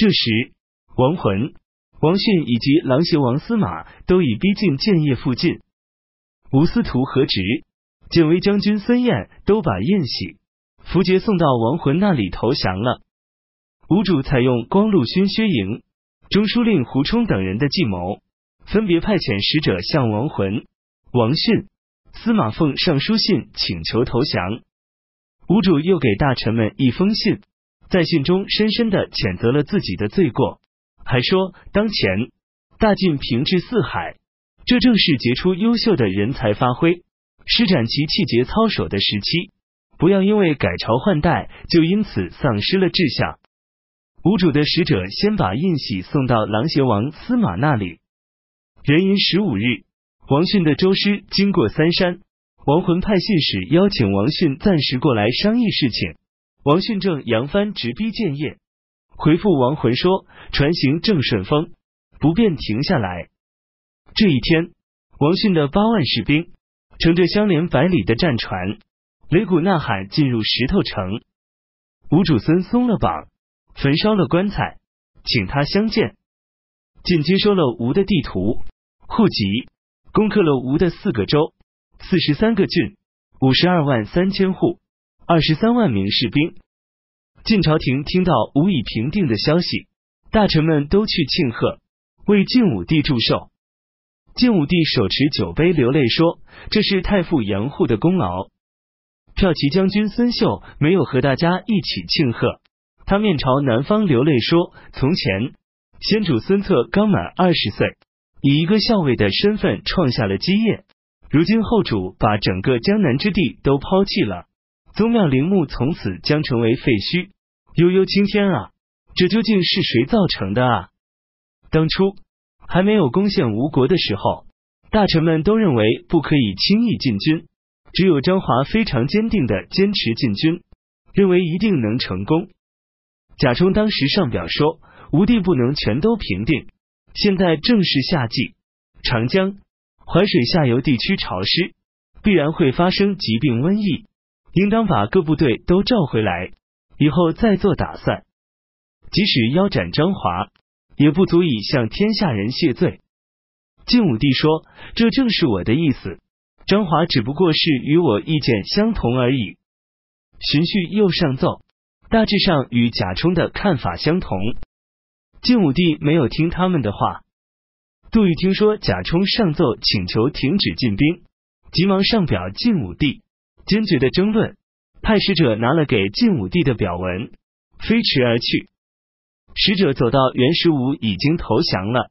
这时，王浑、王逊以及琅邪王司马都已逼近建业附近。吴司徒何直、建威将军孙彦都把宴喜、符节送到王浑那里投降了。吴主采用光禄勋薛营、中书令胡冲等人的计谋，分别派遣使者向王浑、王逊、司马奉上书信，请求投降。吴主又给大臣们一封信，在信中深深的谴责了自己的罪过，还说当前大晋平治四海，这正是杰出优秀的人才发挥、施展其气节操守的时期，不要因为改朝换代就因此丧失了志向。吴主的使者先把印玺送到琅邪王司马那里。壬寅十五日，王逊的周师经过三山。王浑派信使邀请王逊暂时过来商议事情。王逊正扬帆直逼建业，回复王浑说：“船行正顺风，不便停下来。”这一天，王逊的八万士兵乘着相连百里的战船，擂鼓呐喊进入石头城。吴主孙松了绑，焚烧了棺材，请他相见。进接收了吴的地图、户籍，攻克了吴的四个州。四十三个郡，五十二万三千户，二十三万名士兵。晋朝廷听到吴以平定的消息，大臣们都去庆贺，为晋武帝祝寿。晋武帝手持酒杯流泪说：“这是太傅杨护的功劳。”骠骑将军孙秀没有和大家一起庆贺，他面朝南方流泪说：“从前先主孙策刚满二十岁，以一个校尉的身份创下了基业。”如今后主把整个江南之地都抛弃了，宗庙陵墓从此将成为废墟。悠悠青天啊，这究竟是谁造成的啊？当初还没有攻陷吴国的时候，大臣们都认为不可以轻易进军，只有张华非常坚定的坚持进军，认为一定能成功。贾充当时上表说，吴地不能全都平定，现在正是夏季，长江。淮水下游地区潮湿，必然会发生疾病瘟疫，应当把各部队都召回来，以后再做打算。即使腰斩张华，也不足以向天下人谢罪。晋武帝说：“这正是我的意思，张华只不过是与我意见相同而已。”荀彧又上奏，大致上与贾充的看法相同。晋武帝没有听他们的话。杜预听说贾充上奏请求停止进兵，急忙上表晋武帝，坚决的争论，派使者拿了给晋武帝的表文，飞驰而去。使者走到袁十五已经投降了，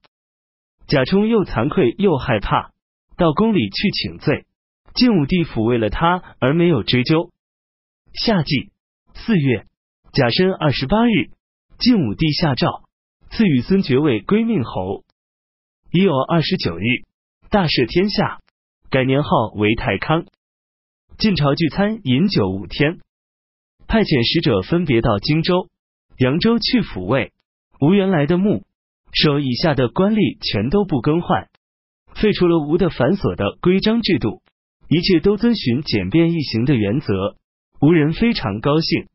贾充又惭愧又害怕，到宫里去请罪。晋武帝抚慰了他，而没有追究。夏季四月甲申二十八日，晋武帝下诏赐予孙爵位归命侯。已有二十九日，大赦天下，改年号为太康。晋朝聚餐饮酒五天，派遣使者分别到荆州、扬州去抚慰。吴原来的墓首以下的官吏全都不更换，废除了吴的繁琐的规章制度，一切都遵循简便易行的原则。吴人非常高兴。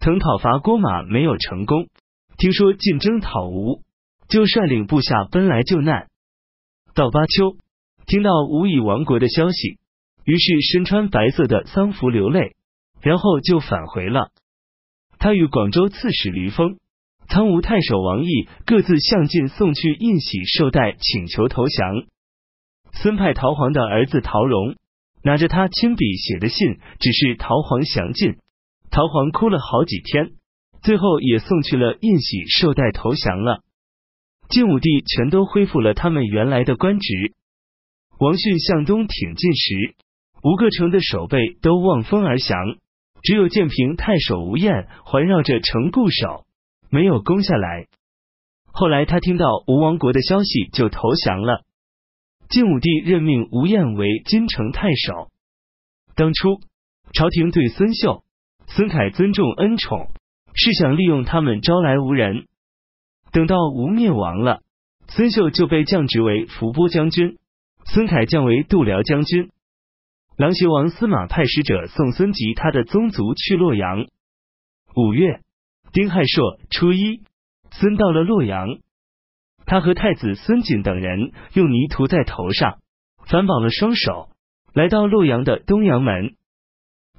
曾讨伐郭马没有成功，听说晋征讨吴。就率领部下奔来救难。到巴丘，听到吴以亡国的消息，于是身穿白色的丧服流泪，然后就返回了。他与广州刺史吕峰、苍梧太守王毅各自向晋送去印玺绶带，请求投降。孙派陶皇的儿子陶荣拿着他亲笔写的信，只是陶皇降晋。陶皇哭了好几天，最后也送去了印玺绶带投降了。晋武帝全都恢复了他们原来的官职。王逊向东挺进时，吴各城的守备都望风而降，只有建平太守吴彦环绕着城固守，没有攻下来。后来他听到吴王国的消息，就投降了。晋武帝任命吴彦为金城太守。当初朝廷对孙秀、孙凯尊重恩宠，是想利用他们招来吴人。等到吴灭亡了，孙秀就被降职为伏波将军，孙凯降为度辽将军。琅邪王司马派使者送孙吉他的宗族去洛阳。五月丁亥朔初一，孙到了洛阳，他和太子孙景等人用泥涂在头上，反绑了双手，来到洛阳的东阳门。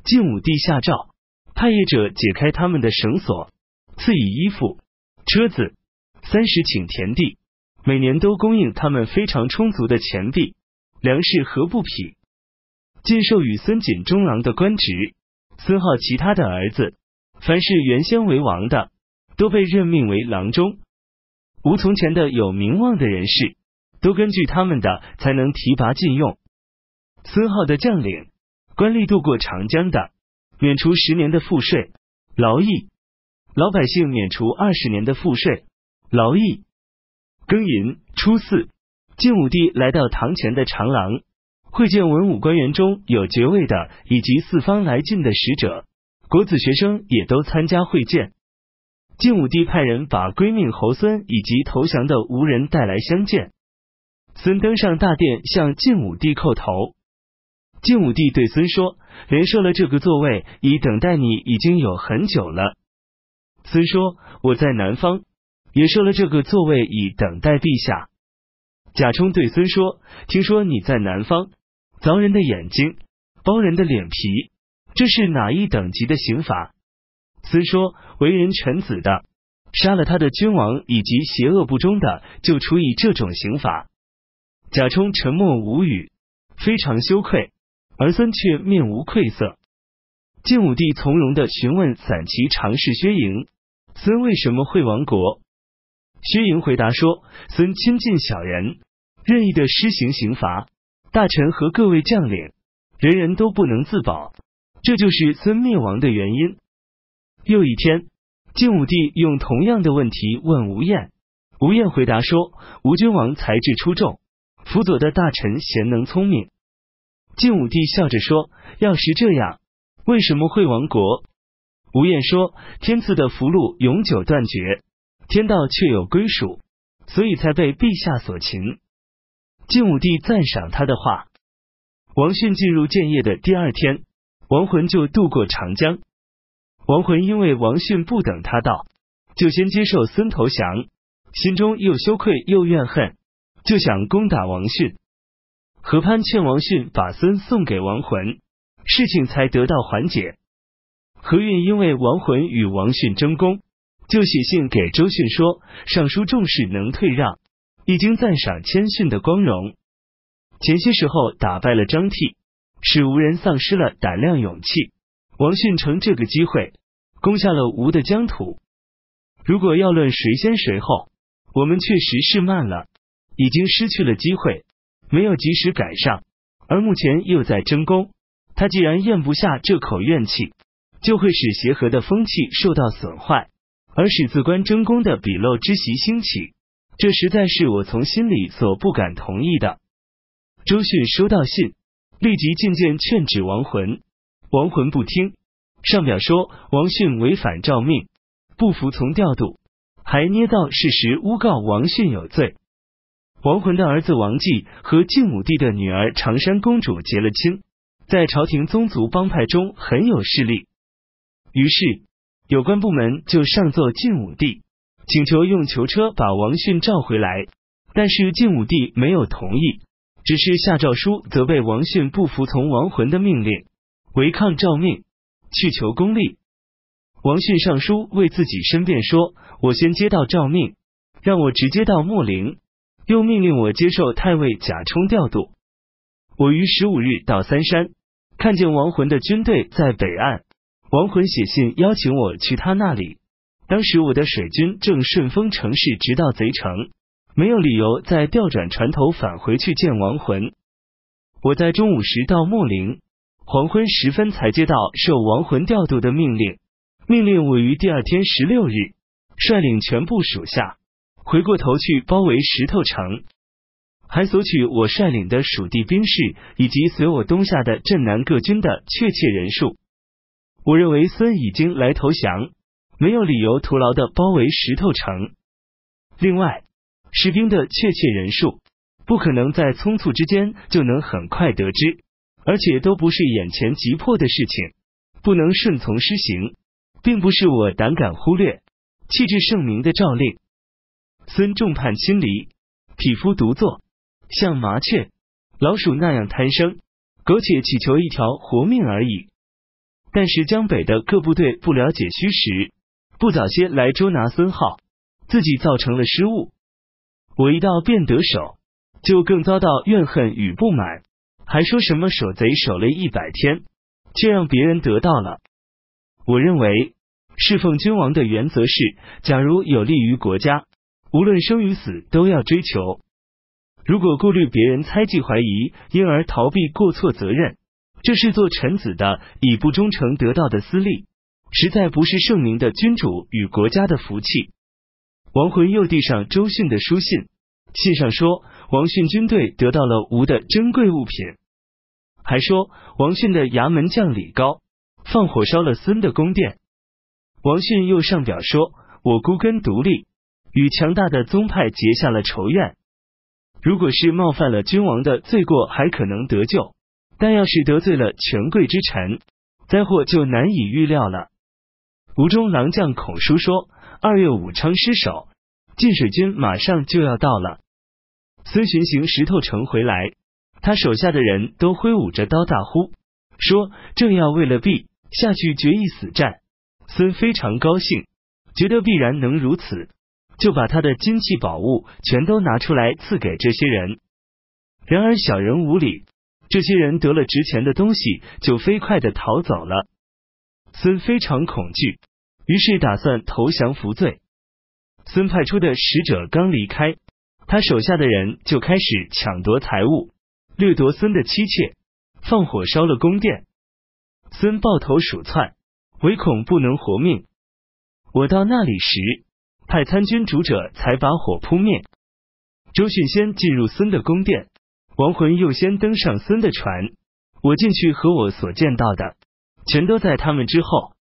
晋武帝下诏，派业者解开他们的绳索，赐以衣服、车子、三十顷田地，每年都供应他们非常充足的钱币、粮食和布匹。晋授予孙锦中郎的官职，孙浩其他的儿子，凡是原先为王的，都被任命为郎中。无从前的有名望的人士，都根据他们的才能提拔进用。孙浩的将领、官吏渡过长江的，免除十年的赋税、劳役；老百姓免除二十年的赋税、劳役。庚寅初四，晋武帝来到堂前的长廊。会见文武官员中有爵位的，以及四方来晋的使者，国子学生也都参加会见。晋武帝派人把归命侯孙以及投降的吴人带来相见。孙登上大殿向晋武帝叩头。晋武帝对孙说：“连设了这个座位，已等待你已经有很久了。”孙说：“我在南方，也设了这个座位，以等待陛下。”贾充对孙说：“听说你在南方。”凿人的眼睛，剥人的脸皮，这是哪一等级的刑罚？孙说：为人臣子的，杀了他的君王以及邪恶不忠的，就处以这种刑罚。贾充沉默无语，非常羞愧，而孙却面无愧色。晋武帝从容的询问散骑常侍薛莹：孙为什么会亡国？薛莹回答说：孙亲近小人，任意的施行刑罚。大臣和各位将领，人人都不能自保，这就是孙灭亡的原因。又一天，晋武帝用同样的问题问吴彦，吴彦回答说：“吴君王才智出众，辅佐的大臣贤能聪明。”晋武帝笑着说：“要是这样，为什么会亡国？”吴彦说：“天赐的福禄永久断绝，天道却有归属，所以才被陛下所擒。”晋武帝赞赏他的话。王逊进入建业的第二天，王浑就渡过长江。王浑因为王逊不等他到，就先接受孙投降，心中又羞愧又怨恨，就想攻打王逊。何潘劝王逊把孙送给王浑，事情才得到缓解。何运因为王浑与王逊争功，就写信给周迅说：“尚书重视能退让。”已经赞赏谦逊的光荣，前些时候打败了张替，使吴人丧失了胆量勇气。王逊乘这个机会攻下了吴的疆土。如果要论谁先谁后，我们确实是慢了，已经失去了机会，没有及时赶上。而目前又在争功，他既然咽不下这口怨气，就会使协和的风气受到损坏，而使自关争功的比陋之习兴起。这实在是我从心里所不敢同意的。周迅收到信，立即进谏劝止王浑，王浑不听，上表说王迅违反诏命，不服从调度，还捏造事实诬告王迅有罪。王浑的儿子王继和晋武帝的女儿长山公主结了亲，在朝廷宗族帮派中很有势力，于是有关部门就上奏晋武帝。请求用囚车把王逊召回来，但是晋武帝没有同意，只是下诏书责备王逊不服从王浑的命令，违抗诏命，去求功利。王逊上书为自己申辩说：“我先接到诏命，让我直接到秣陵，又命令我接受太尉贾充调度。我于十五日到三山，看见王浑的军队在北岸，王浑写信邀请我去他那里。”当时我的水军正顺风乘势直到贼城，没有理由再调转船头返回去见亡魂。我在中午时到秣陵，黄昏时分才接到受亡魂调度的命令，命令我于第二天十六日率领全部属下回过头去包围石头城，还索取我率领的属地兵士以及随我东下的镇南各军的确切人数。我认为孙已经来投降。没有理由徒劳的包围石头城。另外，士兵的确切人数不可能在匆促之间就能很快得知，而且都不是眼前急迫的事情，不能顺从施行，并不是我胆敢忽略、气质盛名的诏令。孙众叛亲离，匹夫独坐，像麻雀、老鼠那样贪生，苟且祈求一条活命而已。但是江北的各部队不了解虚实，不早些来捉拿孙浩，自己造成了失误。我一到便得手，就更遭到怨恨与不满，还说什么守贼守了一百天，却让别人得到了。我认为侍奉君王的原则是：假如有利于国家，无论生与死都要追求；如果顾虑别人猜忌怀疑，因而逃避过错责任。这是做臣子的以不忠诚得到的私利，实在不是圣明的君主与国家的福气。王浑又递上周迅的书信，信上说王迅军队得到了吴的珍贵物品，还说王迅的衙门将李高放火烧了孙的宫殿。王迅又上表说，我孤根独立，与强大的宗派结下了仇怨。如果是冒犯了君王的罪过，还可能得救。但要是得罪了权贵之臣，灾祸就难以预料了。吴中郎将孔叔说，二月武昌失守，晋水军马上就要到了。孙巡行石头城回来，他手下的人都挥舞着刀大呼，说正要为了必下去决一死战。孙非常高兴，觉得必然能如此，就把他的金器宝物全都拿出来赐给这些人。然而小人无礼。这些人得了值钱的东西，就飞快的逃走了。孙非常恐惧，于是打算投降服罪。孙派出的使者刚离开，他手下的人就开始抢夺财物，掠夺孙的妻妾，放火烧了宫殿。孙抱头鼠窜，唯恐不能活命。我到那里时，派参军主者才把火扑灭。周迅先进入孙的宫殿。亡魂又先登上孙的船，我进去和我所见到的，全都在他们之后。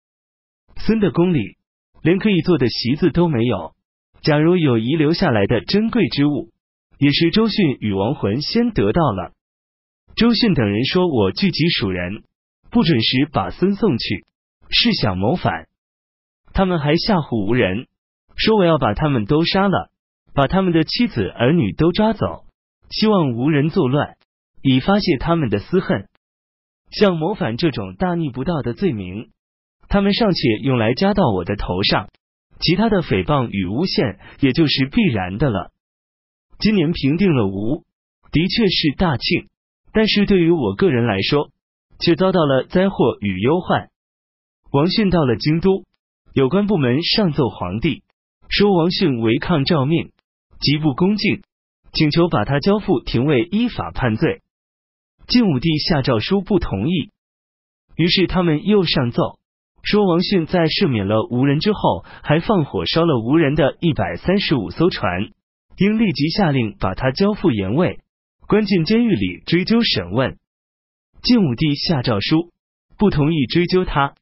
孙的宫里连可以坐的席子都没有。假如有遗留下来的珍贵之物，也是周迅与亡魂先得到了。周迅等人说我聚集蜀人，不准时把孙送去，是想谋反。他们还吓唬吴人，说我要把他们都杀了，把他们的妻子儿女都抓走。希望无人作乱，以发泄他们的私恨。像谋反这种大逆不道的罪名，他们尚且用来加到我的头上，其他的诽谤与诬陷，也就是必然的了。今年平定了吴，的确是大庆，但是对于我个人来说，却遭到了灾祸与忧患。王迅到了京都，有关部门上奏皇帝，说王迅违抗诏命，极不恭敬。请求把他交付廷尉依法判罪。晋武帝下诏书不同意，于是他们又上奏说王迅在赦免了吴人之后，还放火烧了吴人的一百三十五艘船，应立即下令把他交付严卫，关进监狱里追究审问。晋武帝下诏书不同意追究他。